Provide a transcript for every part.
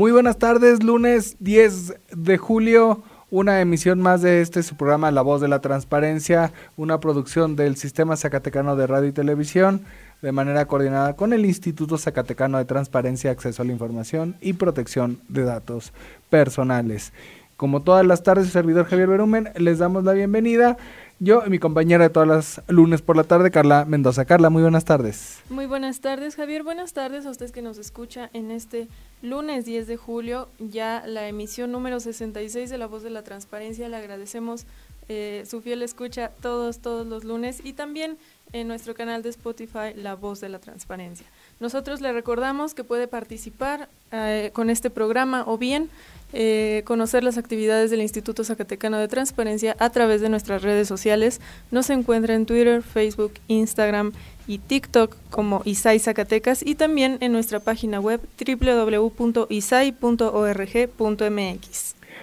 Muy buenas tardes, lunes 10 de julio, una emisión más de este su programa La Voz de la Transparencia, una producción del Sistema Zacatecano de Radio y Televisión, de manera coordinada con el Instituto Zacatecano de Transparencia, Acceso a la Información y Protección de Datos Personales. Como todas las tardes, su servidor Javier Berumen, les damos la bienvenida. Yo y mi compañera de todas las lunes por la tarde, Carla Mendoza. Carla, muy buenas tardes. Muy buenas tardes, Javier. Buenas tardes a usted que nos escucha en este lunes 10 de julio, ya la emisión número 66 de La Voz de la Transparencia. Le agradecemos eh, su fiel escucha todos, todos los lunes y también en nuestro canal de Spotify La Voz de la Transparencia. Nosotros le recordamos que puede participar eh, con este programa o bien eh, conocer las actividades del Instituto Zacatecano de Transparencia a través de nuestras redes sociales. Nos encuentra en Twitter, Facebook, Instagram y TikTok como ISAI Zacatecas y también en nuestra página web www.isai.org.mx.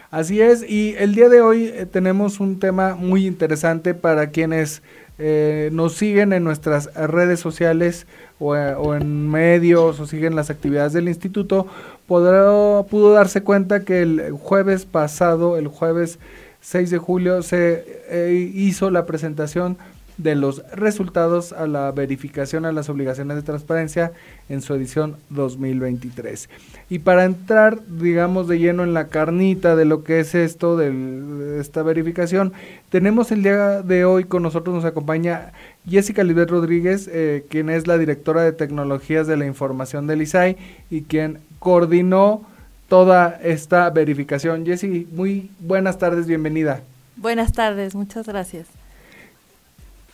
Así es, y el día de hoy eh, tenemos un tema muy interesante para quienes eh, nos siguen en nuestras redes sociales o, o, en medios o siguen las actividades del instituto, podrá, pudo darse cuenta que el jueves pasado, el jueves 6 de julio, se eh, hizo la presentación de los resultados a la verificación a las obligaciones de transparencia en su edición 2023. Y para entrar, digamos, de lleno en la carnita de lo que es esto, de esta verificación, tenemos el día de hoy con nosotros, nos acompaña Jessica Libet Rodríguez, eh, quien es la directora de tecnologías de la información del ISAI y quien coordinó toda esta verificación. Jessy, muy buenas tardes, bienvenida. Buenas tardes, muchas gracias.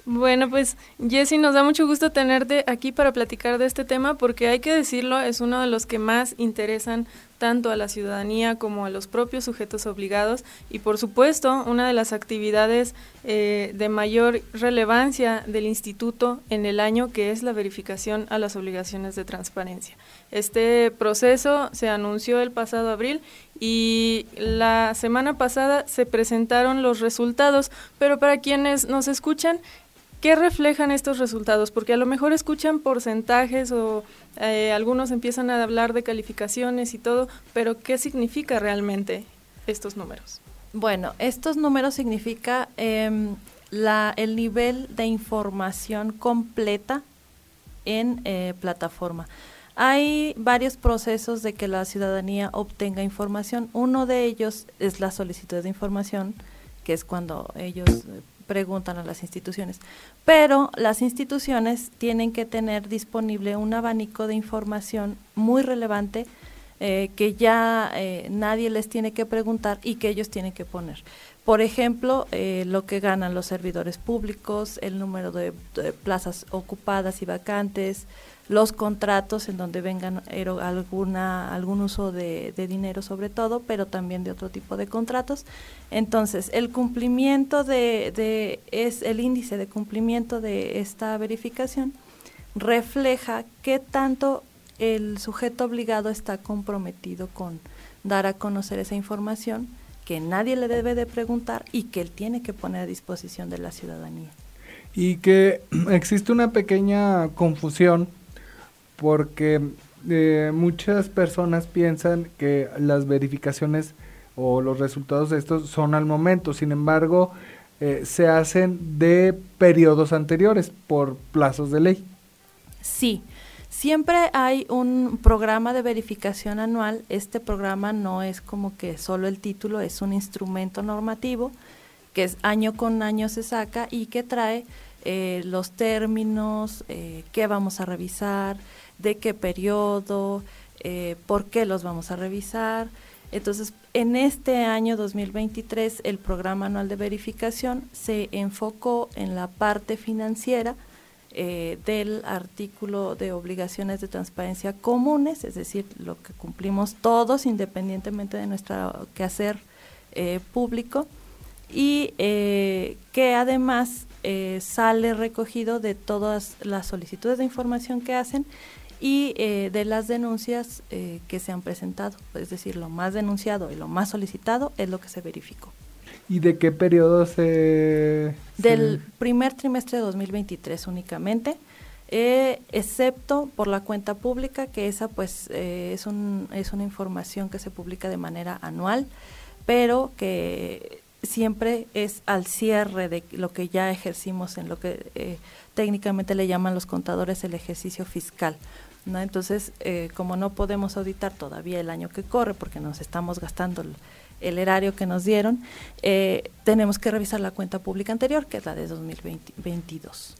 Bueno, pues Jessy, nos da mucho gusto tenerte aquí para platicar de este tema porque hay que decirlo, es uno de los que más interesan tanto a la ciudadanía como a los propios sujetos obligados y por supuesto una de las actividades eh, de mayor relevancia del instituto en el año que es la verificación a las obligaciones de transparencia. Este proceso se anunció el pasado abril y la semana pasada se presentaron los resultados, pero para quienes nos escuchan, ¿Qué reflejan estos resultados? Porque a lo mejor escuchan porcentajes o eh, algunos empiezan a hablar de calificaciones y todo, pero ¿qué significa realmente estos números? Bueno, estos números significa eh, la, el nivel de información completa en eh, plataforma. Hay varios procesos de que la ciudadanía obtenga información. Uno de ellos es la solicitud de información, que es cuando ellos preguntan a las instituciones. Pero las instituciones tienen que tener disponible un abanico de información muy relevante eh, que ya eh, nadie les tiene que preguntar y que ellos tienen que poner. Por ejemplo, eh, lo que ganan los servidores públicos, el número de plazas ocupadas y vacantes, los contratos en donde vengan alguna algún uso de, dinero sobre todo, pero también de otro tipo de contratos. Entonces, el cumplimiento de, de es el índice de cumplimiento de esta verificación refleja qué tanto el sujeto obligado está comprometido con dar a conocer esa información que nadie le debe de preguntar y que él tiene que poner a disposición de la ciudadanía. Y que existe una pequeña confusión porque eh, muchas personas piensan que las verificaciones o los resultados de estos son al momento, sin embargo, eh, se hacen de periodos anteriores por plazos de ley. Sí, siempre hay un programa de verificación anual. Este programa no es como que solo el título, es un instrumento normativo que es año con año se saca y que trae eh, los términos, eh, qué vamos a revisar, de qué periodo, eh, por qué los vamos a revisar. Entonces, en este año 2023, el programa anual de verificación se enfocó en la parte financiera, eh, del artículo de obligaciones de transparencia comunes, es decir, lo que cumplimos todos independientemente de nuestro quehacer eh, público, y eh, que además sale recogido de todas las solicitudes de información que hacen y de las denuncias que se han presentado, es decir, lo más denunciado y lo más solicitado es lo que se verificó. ¿Y de qué periodo se...? Del primer trimestre de 2023 únicamente, eh, excepto por la cuenta pública, que esa pues eh, es, un, es una información que se publica de manera anual, pero que siempre es al cierre de lo que ya ejercimos en lo que eh, técnicamente le llaman los contadores el ejercicio fiscal. ¿no? Entonces, como no podemos auditar todavía el año que corre, porque nos estamos gastando el erario que nos dieron, eh, tenemos que revisar la cuenta pública anterior, que es la de 2022.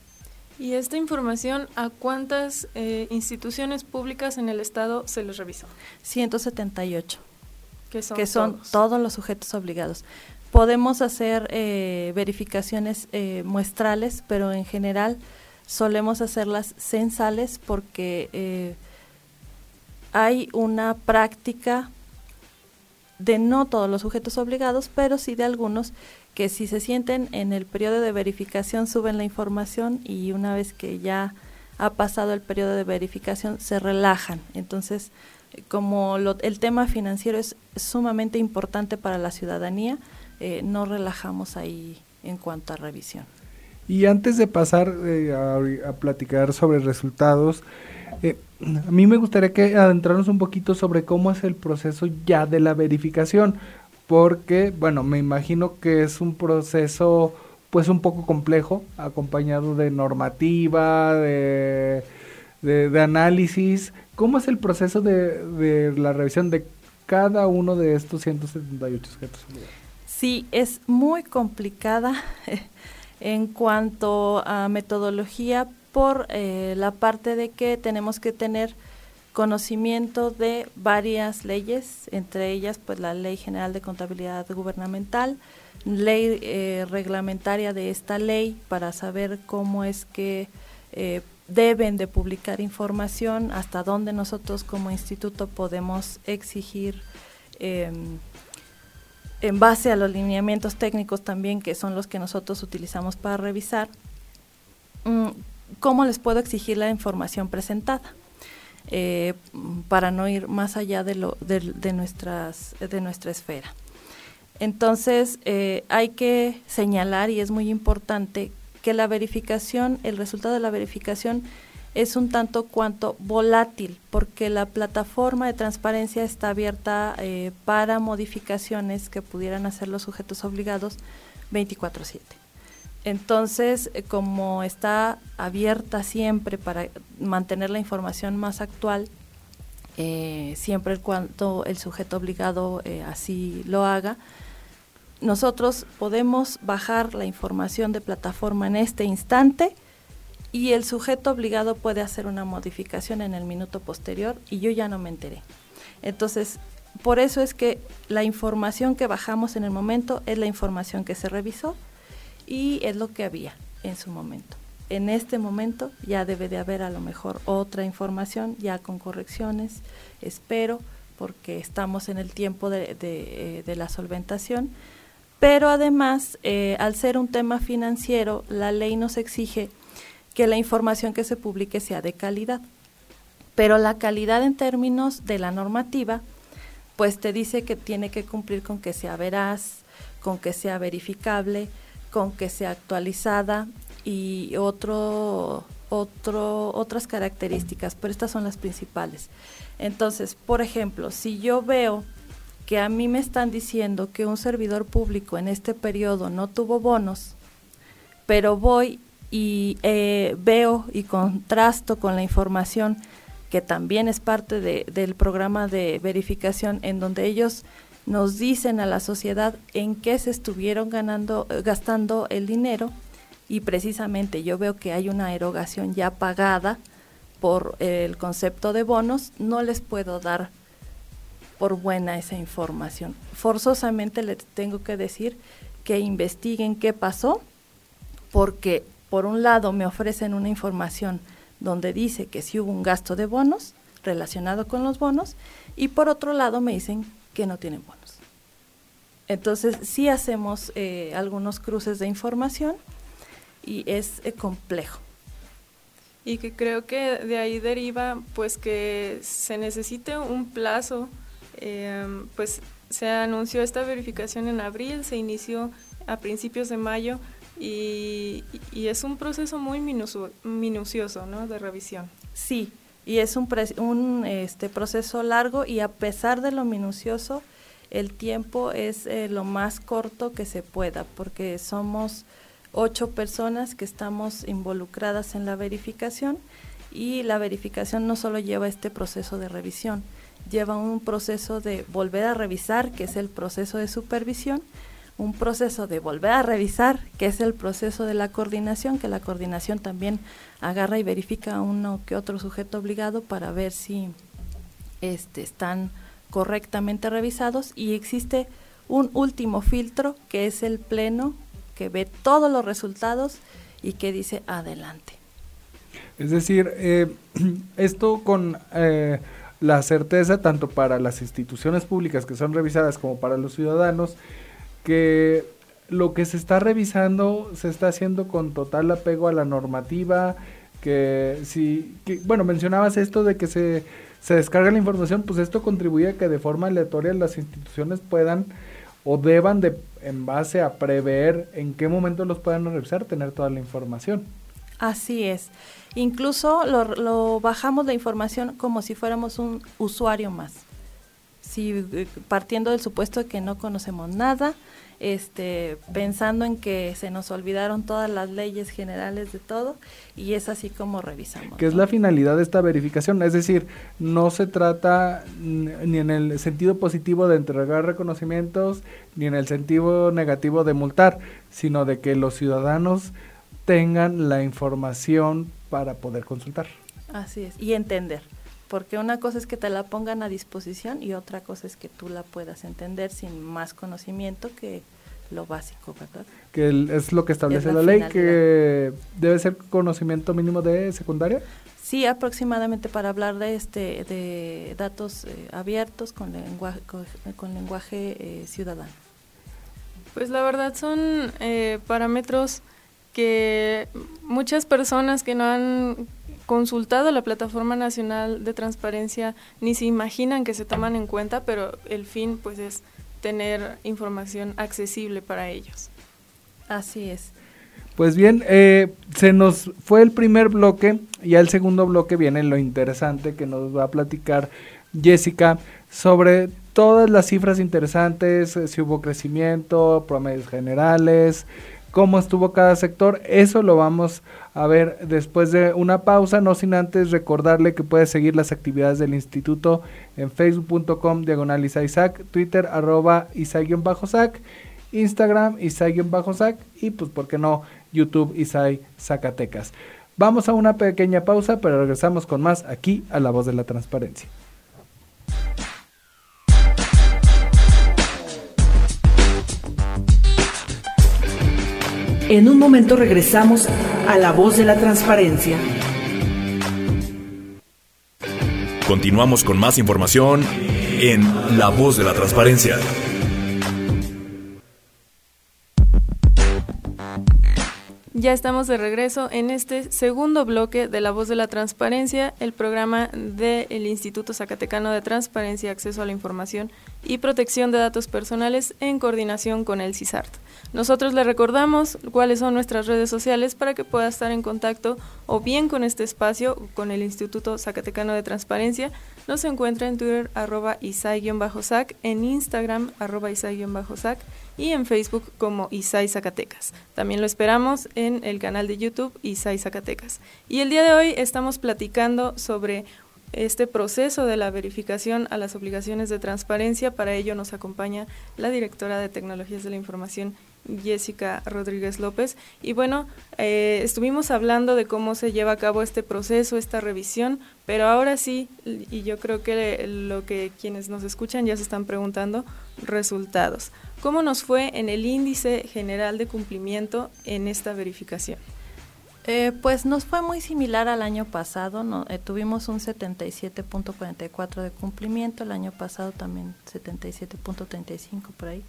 ¿Y esta información a cuántas eh, instituciones públicas en el Estado se les revisó? 178. Que son, que son todos? los sujetos obligados. Podemos hacer eh, verificaciones muestrales, pero en general solemos hacerlas censales porque hay una práctica de no todos los sujetos obligados, pero sí de algunos que si se sienten en el periodo de verificación suben la información y una vez que ya ha pasado el periodo de verificación se relajan. Entonces, como el tema financiero es sumamente importante para la ciudadanía, eh, no relajamos ahí en cuanto a revisión. Y antes de pasar eh, a, a, platicar sobre resultados, eh, a mí me gustaría que adentrarnos un poquito sobre cómo es el proceso ya de la verificación, porque, bueno, me imagino que es un proceso pues un poco complejo, acompañado de normativa, de, de, análisis. ¿Cómo es el proceso de, de, la revisión de cada uno de estos 178 objetos? Sí, es muy complicada en cuanto a metodología por eh, la parte de que tenemos que tener conocimiento de varias leyes, entre ellas pues la Ley General de Contabilidad Gubernamental, ley eh, reglamentaria de esta ley para saber cómo es que eh, deben de publicar información, hasta dónde nosotros como instituto podemos exigir em, en base a los lineamientos técnicos también que son los que nosotros utilizamos para revisar, mm, cómo les puedo exigir la información presentada. Eh, para no ir más allá de, lo, de, nuestras, de nuestra esfera. Entonces, eh, hay que señalar, y es muy importante, que la verificación, el resultado de la verificación es un tanto cuanto volátil, porque la plataforma de transparencia está abierta eh, para modificaciones que pudieran hacer los sujetos obligados 24/7. Entonces, eh, como está abierta siempre para mantener la información más actual, eh, siempre cuando el sujeto obligado eh, así lo haga, nosotros podemos bajar la información de plataforma en este instante y el sujeto obligado puede hacer una modificación en el minuto posterior y yo ya no me enteré. Entonces, por eso es que la información que bajamos en el momento es la información que se revisó y es lo que había en su momento. En este momento ya debe de haber a lo mejor otra información, ya con correcciones, espero, porque estamos en el tiempo de, eh, la solventación. Pero además, eh, al ser un tema financiero, la ley nos exige que la información que se publique sea de calidad. Pero la calidad en términos de la normativa, pues te dice que tiene que cumplir con que sea veraz, con que sea verificable, con que sea actualizada y otro, otro, otras características, pero estas son las principales. Entonces, por ejemplo, si yo veo que a mí me están diciendo que un servidor público en este periodo no tuvo bonos, pero voy y eh, veo y contrasto con la información que también es parte de, del programa de verificación en donde ellos nos dicen a la sociedad en qué se estuvieron ganando, eh, gastando el dinero y precisamente yo veo que hay una erogación ya pagada por el concepto de bonos, no les puedo dar por buena esa información. Forzosamente les tengo que decir que investiguen qué pasó, porque por un lado me ofrecen una información donde dice que sí hubo un gasto de bonos relacionado con los bonos y por otro lado me dicen que no tienen bonos. Entonces sí hacemos eh, algunos cruces de información y es eh, complejo. Y que creo que de ahí deriva pues que se necesite un plazo, em, pues se anunció esta verificación en abril, se inició a principios de mayo y, es un proceso muy minucioso ¿no? de revisión. Sí, y es un, un este, proceso largo y a pesar de lo minucioso, el tiempo es eh, lo más corto que se pueda, porque somos ocho personas que estamos involucradas en la verificación y la verificación no solo lleva este proceso de revisión, lleva un proceso de volver a revisar, que es el proceso de supervisión, un proceso de volver a revisar, que es el proceso de la coordinación, que la coordinación también agarra y verifica a uno que otro sujeto obligado para ver si este, están correctamente revisados y existe un último filtro que es el pleno que ve todos los resultados y que dice adelante. Es decir, eh, esto con eh, la certeza tanto para las instituciones públicas que son revisadas como para los ciudadanos que lo que se está revisando se está haciendo con total apego a la normativa, que si, bueno, mencionabas esto de que se se descarga la información, pues esto contribuye a que de forma aleatoria las instituciones puedan o deban de, en base a prever en qué momento los puedan revisar, tener toda la información. Así es. Incluso lo, lo bajamos la información como si fuéramos un usuario más. Si partiendo del supuesto de que no conocemos nada, este, pensando en que se nos olvidaron todas las leyes generales de todo y es así como revisamos. ¿Qué es la finalidad de esta verificación? Es decir, no se trata ni en el sentido positivo de entregar reconocimientos ni en el sentido negativo de multar, sino de que los ciudadanos tengan la información para poder consultar. Así es, y entender porque una cosa es que te la pongan a disposición y otra cosa es que tú la puedas entender sin más conocimiento que lo básico, ¿verdad? Que es lo que establece la, ley, que debe ser conocimiento mínimo de secundaria. Sí, aproximadamente para hablar de este de datos eh, abiertos con lenguaje con, lenguaje eh, ciudadano. Pues la verdad son eh, parámetros que muchas personas que no han consultado la Plataforma Nacional de Transparencia ni se imaginan que se toman en cuenta, pero el fin pues es tener información accesible para ellos. Así es. Pues bien, eh, se nos fue el primer bloque y al segundo bloque viene lo interesante que nos va a platicar Jessica sobre todas las cifras interesantes, eh, si hubo crecimiento, promedios generales, cómo estuvo cada sector. Eso lo vamos a ver después de una pausa, no sin antes recordarle que puede seguir las actividades del instituto en facebook.com diagonal Isaac, Twitter arroba Isai-sac, Instagram Isai-sac y pues por qué no YouTube Isai Zacatecas. Vamos a una pequeña pausa, pero regresamos con más aquí a La Voz de la Transparencia. En un momento regresamos a La Voz de la Transparencia. Continuamos con más información en La Voz de la Transparencia. Ya estamos de regreso en este segundo bloque de La Voz de la Transparencia, el programa del Instituto Zacatecano de Transparencia, Acceso a la Información y Protección de Datos Personales en coordinación con el CISART. Nosotros le recordamos cuáles son nuestras redes sociales para que pueda estar en contacto o bien con este espacio con el Instituto Zacatecano de Transparencia. Nos encuentra en Twitter arroba isai-sac, en Instagram arroba isai-sac y en Facebook como Isai Zacatecas. También lo esperamos en el canal de YouTube Isai Zacatecas. Y el día de hoy estamos platicando sobre este proceso de la verificación a las obligaciones de transparencia. Para ello nos acompaña la directora de Tecnologías de la Información Jessica Rodríguez López. Y bueno, eh, estuvimos hablando de cómo se lleva a cabo este proceso, esta revisión, pero ahora sí, y yo creo que lo que quienes nos escuchan ya se están preguntando, resultados. ¿Cómo nos fue en el índice general de cumplimiento en esta verificación? Eh, pues nos fue muy similar al año pasado, no, eh, tuvimos un 77.44 de cumplimiento, el año pasado también 77.35 por ahí.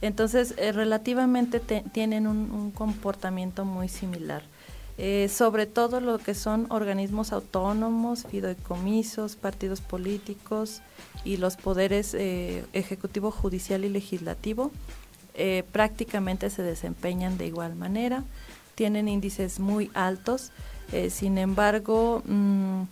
Entonces, eh, relativamente tienen un, comportamiento muy similar. sobre todo lo que son organismos autónomos, fideicomisos, partidos políticos y los poderes ejecutivo, judicial y legislativo, prácticamente se desempeñan de igual manera tienen índices muy altos. Eh, sin embargo, mm,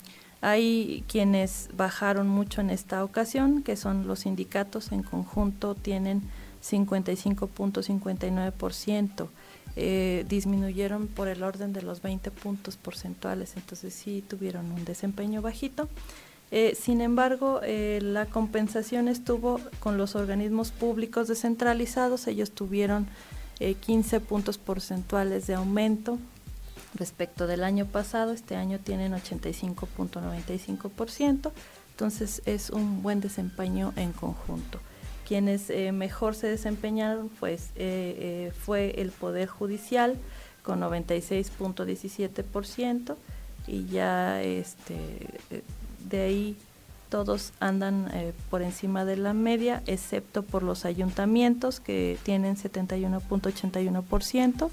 hay quienes bajaron mucho en esta ocasión, que son los sindicatos en conjunto, tienen 55.59%. Eh, disminuyeron por el orden de los 20 puntos porcentuales, entonces sí tuvieron un desempeño bajito. Eh, sin embargo, la compensación estuvo con los organismos públicos descentralizados, ellos tuvieron 15 eh, puntos porcentuales de aumento respecto del año pasado. Este año tienen 85.95%, entonces es un buen desempeño en conjunto. Quienes eh, mejor se desempeñaron pues, eh, fue el Poder Judicial con 96.17% y ya este, de ahí todos andan eh, por encima de la media, excepto por los ayuntamientos que tienen 71.81%,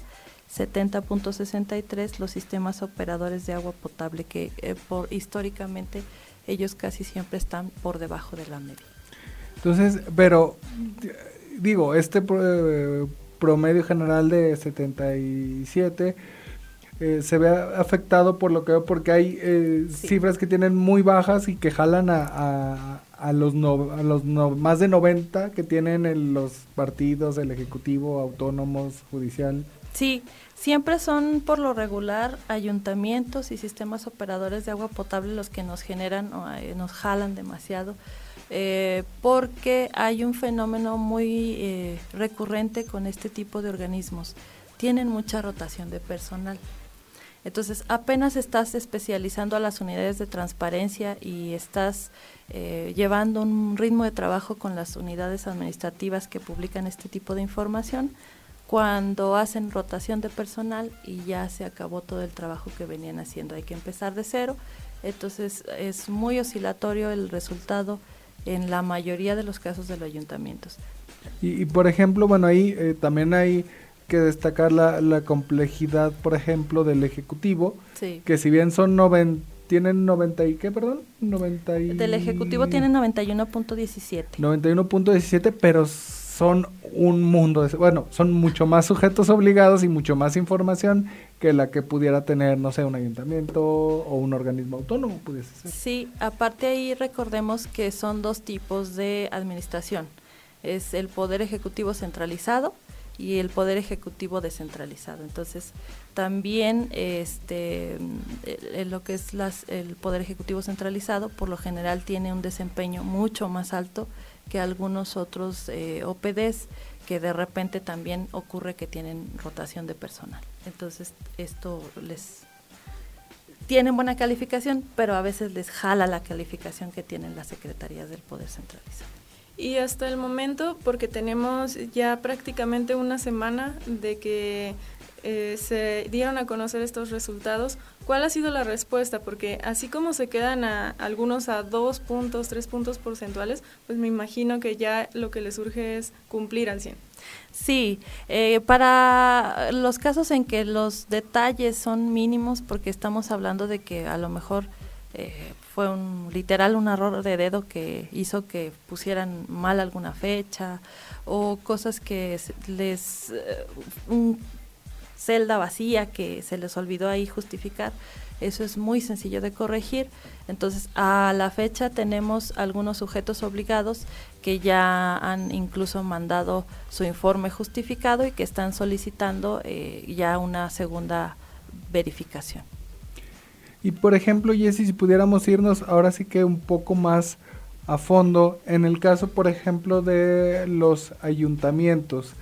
70.63% los sistemas operadores de agua potable, que eh, por históricamente ellos casi siempre están por debajo de la media. Entonces, pero digo, este eh, promedio general de 77 eh, se ve afectado por lo que veo porque hay eh, cifras que tienen muy bajas y que jalan a, a, los, a los más de 90 que tienen los partidos, el ejecutivo, autónomos, judicial. Sí, siempre son por lo regular ayuntamientos y sistemas operadores de agua potable los que nos generan o eh, nos jalan demasiado. porque hay un fenómeno muy recurrente con este tipo de organismos. Tienen mucha rotación de personal. Entonces, apenas estás especializando a las unidades de transparencia y estás eh, llevando un ritmo de trabajo con las unidades administrativas que publican este tipo de información, cuando hacen rotación de personal y ya se acabó todo el trabajo que venían haciendo. Hay que empezar de cero. Entonces, es muy oscilatorio el resultado en la mayoría de los casos de los ayuntamientos. Y, por ejemplo, bueno, ahí eh, también hay que destacar la, la complejidad, por ejemplo, del Ejecutivo, que si bien son noven, tienen 90 y qué, perdón, 90 Del Ejecutivo tienen 91.17. 91.17, pero son un mundo, de, bueno, son mucho más sujetos obligados y mucho más información que la que pudiera tener, no sé, un ayuntamiento o un organismo autónomo, pudiese ser. Sí, aparte ahí recordemos que son dos tipos de administración. Es el poder ejecutivo centralizado, y el poder ejecutivo descentralizado. Entonces, también este lo que es las, el poder ejecutivo centralizado por lo general tiene un desempeño mucho más alto que algunos otros eh, OPDs que de repente también ocurre que tienen rotación de personal. Entonces, esto les tienen buena calificación, pero a veces les jala la calificación que tienen las secretarías del poder centralizado. Y hasta el momento, porque tenemos ya prácticamente una semana de que eh, se dieron a conocer estos resultados, ¿cuál ha sido la respuesta? Porque así como se quedan a, algunos a dos puntos, tres puntos porcentuales, pues me imagino que ya lo que les surge es cumplir al 100. Sí, eh, para los casos en que los detalles son mínimos, porque estamos hablando de que a lo mejor eh, fue un literal un error de dedo que hizo que pusieran mal alguna fecha o cosas que les eh, un celda vacía que se les olvidó ahí justificar. Eso es muy sencillo de corregir. Entonces, a la fecha tenemos algunos sujetos obligados que ya han incluso mandado su informe justificado y que están solicitando eh, ya una segunda verificación. Y por ejemplo, Jessy, si pudiéramos irnos ahora sí que un poco más a fondo, en el caso, por ejemplo, de los ayuntamientos,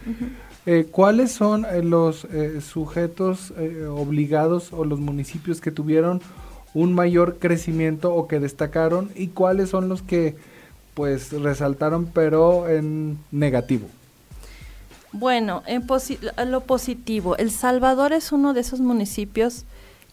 eh, ¿cuáles son eh, los eh, sujetos obligados o los municipios que tuvieron un mayor crecimiento o que destacaron y cuáles son los que pues resaltaron pero en negativo? Bueno, en lo positivo, El Salvador es uno de esos municipios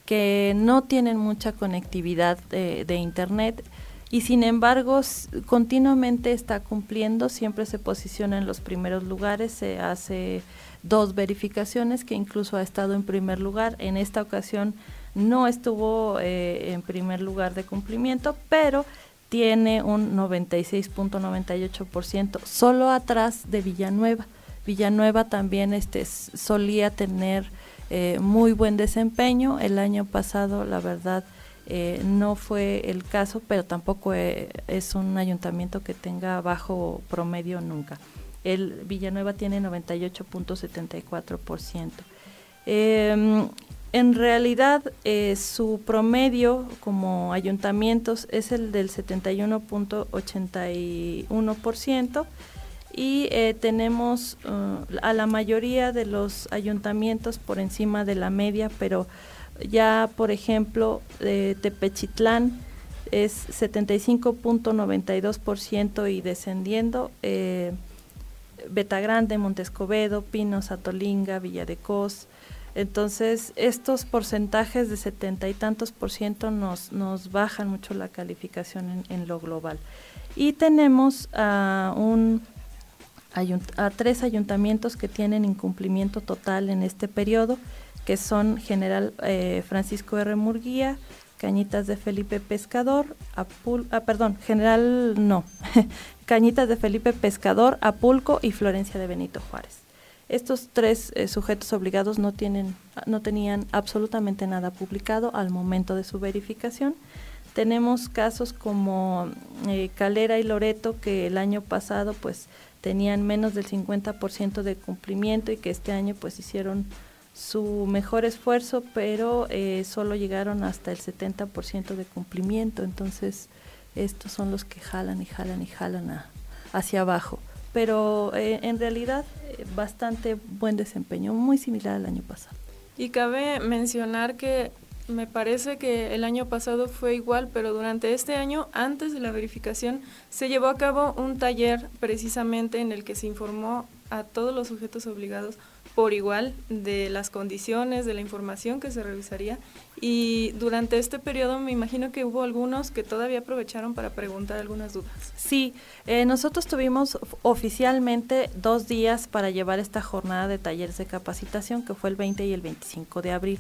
que no tienen mucha conectividad de, Internet y sin embargo continuamente está cumpliendo, siempre se posiciona en los primeros lugares, se hace dos verificaciones que incluso ha estado en primer lugar. En esta ocasión no estuvo eh, en primer lugar de cumplimiento, pero tiene un 96.98%, solo atrás de Villanueva. Villanueva también este, solía tener eh, muy buen desempeño. El año pasado, la verdad, eh, no fue el caso, pero tampoco eh, es un ayuntamiento que tenga bajo promedio nunca. El Villanueva tiene 98.74%. Eh, en realidad, su promedio como ayuntamientos es el del 71.81% y eh, tenemos uh, a la mayoría de los ayuntamientos por encima de la media, pero ya, por ejemplo, Tepechitlán es 75.92% y descendiendo. Eh, Betagrande, Montescobedo, Pinos, Atolinga, Villa de Cos. Entonces, estos porcentajes de setenta y tantos por ciento nos, nos bajan mucho la calificación en lo global. Y tenemos a, un, a tres ayuntamientos que tienen incumplimiento total en este periodo que son General eh, Francisco R. Murguía, Cañitas de Felipe Pescador, ah, perdón, General no, Cañitas de Felipe Pescador, Apulco y Florencia de Benito Juárez. Estos tres eh, sujetos obligados no, tienen, no tenían absolutamente nada publicado al momento de su verificación. Tenemos casos como eh, Calera y Loreto que el año pasado pues tenían menos del 50% de cumplimiento y que este año pues hicieron su mejor esfuerzo, pero eh, solo llegaron hasta el 70% de cumplimiento. Entonces, estos son los que jalan y jalan y jalan hacia abajo. Pero eh, en realidad, eh, bastante buen desempeño, muy similar al año pasado. Y cabe mencionar que me parece que el año pasado fue igual, pero durante este año, antes de la verificación, se llevó a cabo un taller precisamente en el que se informó a todos los sujetos obligados por igual de las condiciones, de la información que se revisaría. Y durante este periodo me imagino que hubo algunos que todavía aprovecharon para preguntar algunas dudas. Sí, eh, nosotros tuvimos oficialmente dos días para llevar esta jornada de talleres de capacitación, que fue el 20 y el 25 de abril.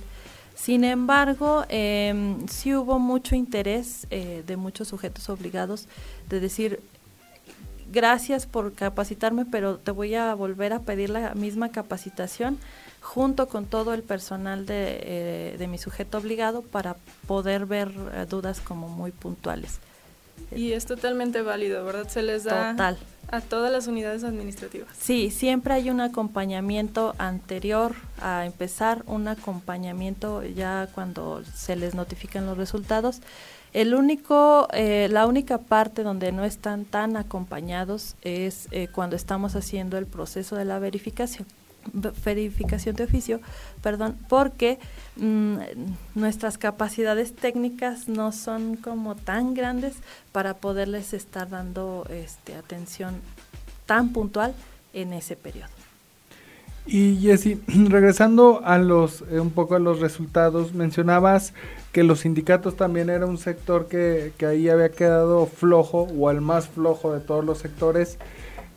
Sin embargo, eh, sí hubo mucho interés eh, de muchos sujetos obligados de decir, gracias por capacitarme, pero te voy a volver a pedir la misma capacitación junto con todo el personal de, eh, de mi sujeto obligado para poder ver eh, dudas como muy puntuales. Y es totalmente válido, ¿verdad? Se les da Total. A todas las unidades administrativas. Sí, siempre hay un acompañamiento anterior a empezar, un acompañamiento ya cuando se les notifican los resultados el único, eh, la única parte donde no están tan acompañados es eh, cuando estamos haciendo el proceso de la verificación verificación de oficio, perdón, porque mm, nuestras capacidades técnicas no son como tan grandes para poderles estar dando este, atención tan puntual en ese periodo. Y Jessy, regresando a los eh, un poco a los resultados, mencionabas que los sindicatos también era un sector que, que ahí había quedado flojo o el más flojo de todos los sectores.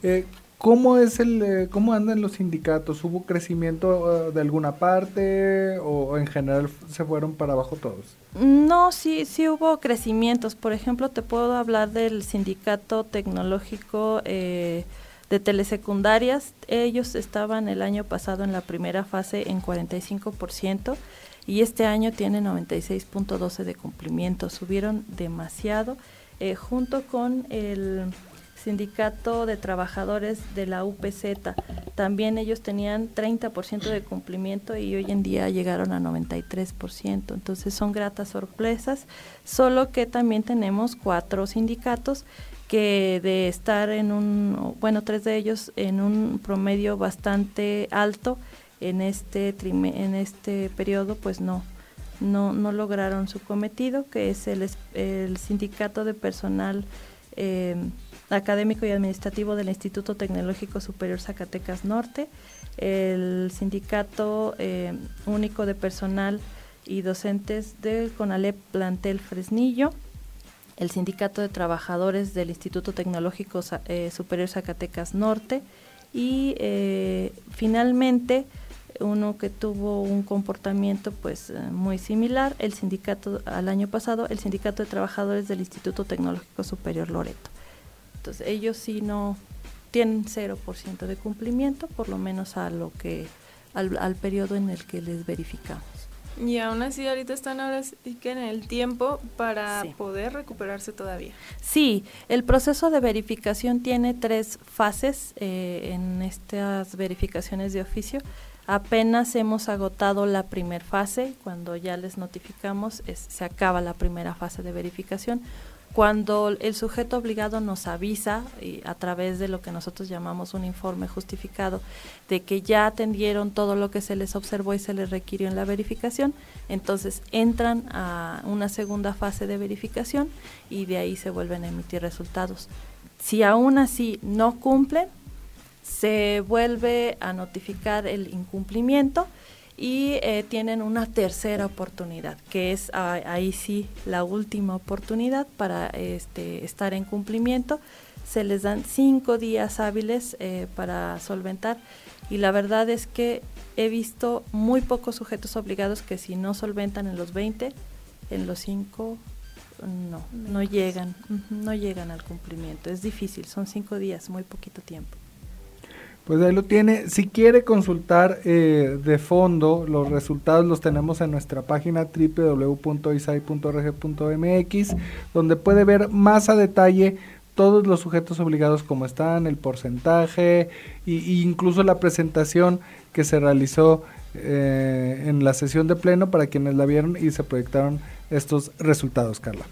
Eh, ¿Cómo es el, eh, cómo andan los sindicatos? ¿Hubo crecimiento de alguna parte o en general se fueron para abajo todos? No, sí, sí hubo crecimientos. Por ejemplo, te puedo hablar del sindicato tecnológico eh, de telesecundarias. Ellos estaban el año pasado en la primera fase en 45% y este año tiene 96.12 de cumplimiento. Subieron demasiado eh, junto con el sindicato de trabajadores de la UPZ. También ellos tenían 30% de cumplimiento y hoy en día llegaron a 93%. Entonces son gratas sorpresas, solo que también tenemos cuatro sindicatos que de estar en un, bueno, tres de ellos en un promedio bastante alto en este en este periodo, pues no, no, no lograron su cometido, que es el, el sindicato de personal eh, académico y administrativo del Instituto Tecnológico Superior Zacatecas Norte, el sindicato eh, único de personal y docentes del CONALEP Plantel Fresnillo, el Sindicato de Trabajadores del Instituto Tecnológico eh, Superior Zacatecas Norte y eh, finalmente uno que tuvo un comportamiento pues muy similar, el sindicato al año pasado, el Sindicato de Trabajadores del Instituto Tecnológico Superior Loreto. Entonces ellos sí no tienen 0% de cumplimiento, por lo menos a lo que al, al periodo en el que les verificamos. Y aún así ahorita están ahora sí que en el tiempo para poder recuperarse todavía. Sí, el proceso de verificación tiene tres fases eh, en estas verificaciones de oficio. Apenas hemos agotado la primera fase, cuando ya les notificamos, se acaba la primera fase de verificación cuando el sujeto obligado nos avisa a través de lo que nosotros llamamos un informe justificado de que ya atendieron todo lo que se les observó y se les requirió en la verificación, entonces entran a una segunda fase de verificación y de ahí se vuelven a emitir resultados. Si aún así no cumplen, se vuelve a notificar el incumplimiento y eh, tienen una tercera oportunidad, que es ah, ahí sí la última oportunidad para este, estar en cumplimiento. Se les dan cinco días hábiles eh, para solventar y la verdad es que he visto muy pocos sujetos obligados que si no solventan en los 20, en los 5 no, no llegan, no llegan al cumplimiento. Es difícil, son cinco días, muy poquito tiempo. Pues ahí lo tiene. Si quiere consultar eh, de fondo, los resultados los tenemos en nuestra página www.isai.org.mx, donde puede ver más a detalle todos los sujetos obligados como están, el porcentaje e incluso la presentación que se realizó eh, en la sesión de pleno para quienes la vieron y se proyectaron estos resultados, Carla.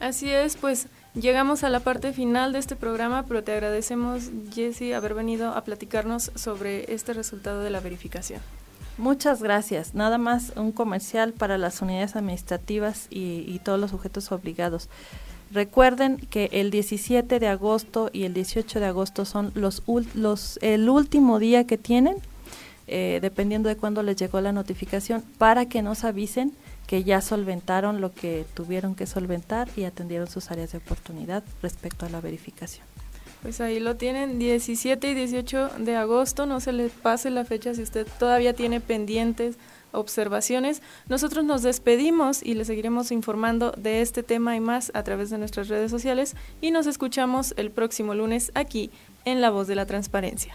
Así es, pues Llegamos a la parte final de este programa, pero te agradecemos, Jesse, haber venido a platicarnos sobre este resultado de la verificación. Muchas gracias. Nada más un comercial para las unidades administrativas y, todos los sujetos obligados. Recuerden que el 17 de agosto y el 18 de agosto son los, los el último día que tienen, eh, dependiendo de cuándo les llegó la notificación, para que nos avisen que ya solventaron lo que tuvieron que solventar y atendieron sus áreas de oportunidad respecto a la verificación. Pues ahí lo tienen, 17 y 18 de agosto, no se les pase la fecha si usted todavía tiene pendientes observaciones. Nosotros nos despedimos y le seguiremos informando de este tema y más a través de nuestras redes sociales y nos escuchamos el próximo lunes aquí en La Voz de la Transparencia.